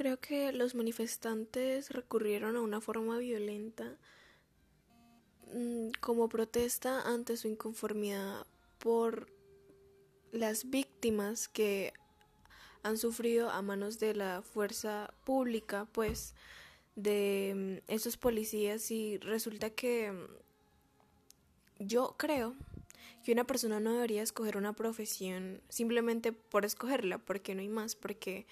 Creo que los manifestantes recurrieron a una forma violenta mm, como protesta ante su inconformidad por las víctimas que han sufrido a manos de la fuerza pública, pues, de mm, esos policías. Y resulta que mm, yo creo que una persona no debería escoger una profesión simplemente por escogerla, porque no hay más, porque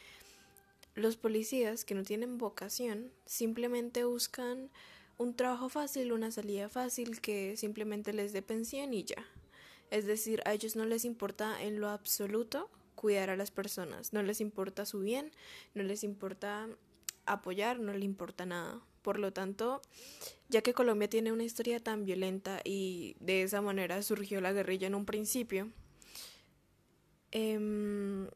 los policías que no tienen vocación simplemente buscan un trabajo fácil, una salida fácil que simplemente les dé pensión y ya. Es decir, a ellos no les importa en lo absoluto cuidar a las personas, no les importa su bien, no les importa apoyar, no les importa nada. Por lo tanto, ya que Colombia tiene una historia tan violenta y de esa manera surgió la guerrilla en un principio, eh,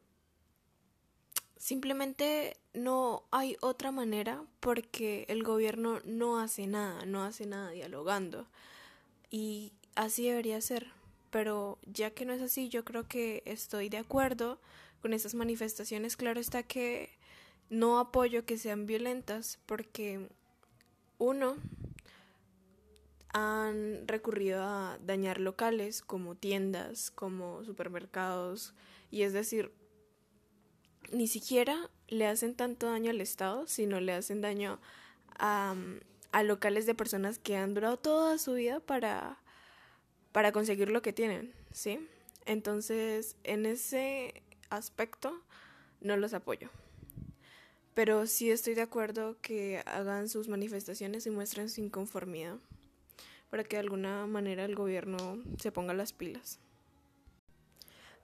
Simplemente no hay otra manera porque el gobierno no hace nada, no hace nada dialogando. Y así debería ser. Pero ya que no es así, yo creo que estoy de acuerdo con esas manifestaciones. Claro está que no apoyo que sean violentas porque uno han recurrido a dañar locales como tiendas, como supermercados y es decir, ni siquiera le hacen tanto daño al Estado, sino le hacen daño a, a locales de personas que han durado toda su vida para, para conseguir lo que tienen, ¿sí? Entonces, en ese aspecto, no los apoyo. Pero sí estoy de acuerdo que hagan sus manifestaciones y muestren su inconformidad para que de alguna manera el gobierno se ponga las pilas.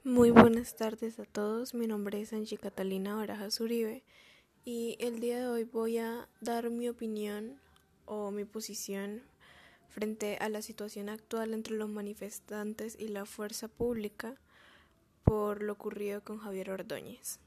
Muy buenas tardes a todos, mi nombre es Angie Catalina Barajas Uribe y el día de hoy voy a dar mi opinión o mi posición frente a la situación actual entre los manifestantes y la fuerza pública por lo ocurrido con Javier Ordóñez.